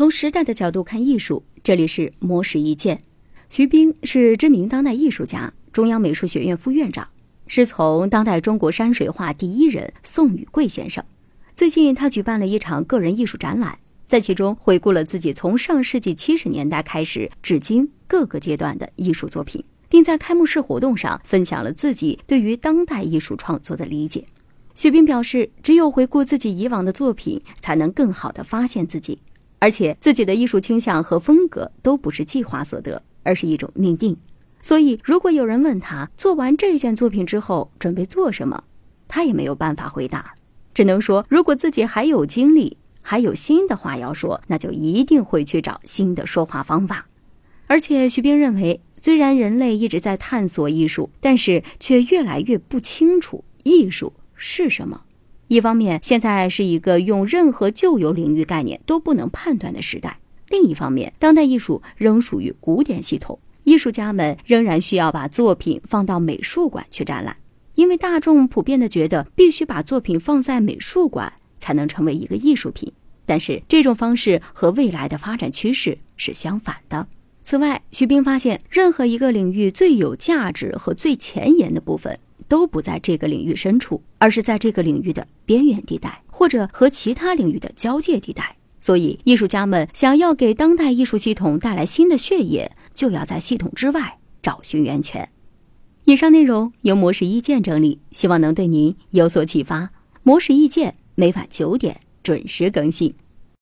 从时代的角度看艺术，这里是魔石一见。徐冰是知名当代艺术家，中央美术学院副院长，师从当代中国山水画第一人宋雨贵先生。最近，他举办了一场个人艺术展览，在其中回顾了自己从上世纪七十年代开始至今各个阶段的艺术作品，并在开幕式活动上分享了自己对于当代艺术创作的理解。徐冰表示，只有回顾自己以往的作品，才能更好地发现自己。而且自己的艺术倾向和风格都不是计划所得，而是一种命定。所以，如果有人问他做完这件作品之后准备做什么，他也没有办法回答，只能说如果自己还有精力，还有新的话要说，那就一定会去找新的说话方法。而且，徐冰认为，虽然人类一直在探索艺术，但是却越来越不清楚艺术是什么。一方面，现在是一个用任何旧有领域概念都不能判断的时代；另一方面，当代艺术仍属于古典系统，艺术家们仍然需要把作品放到美术馆去展览，因为大众普遍的觉得必须把作品放在美术馆才能成为一个艺术品。但是，这种方式和未来的发展趋势是相反的。此外，徐冰发现，任何一个领域最有价值和最前沿的部分。都不在这个领域深处，而是在这个领域的边缘地带，或者和其他领域的交界地带。所以，艺术家们想要给当代艺术系统带来新的血液，就要在系统之外找寻源泉。以上内容由模式意见整理，希望能对您有所启发。模式意见每晚九点准时更新。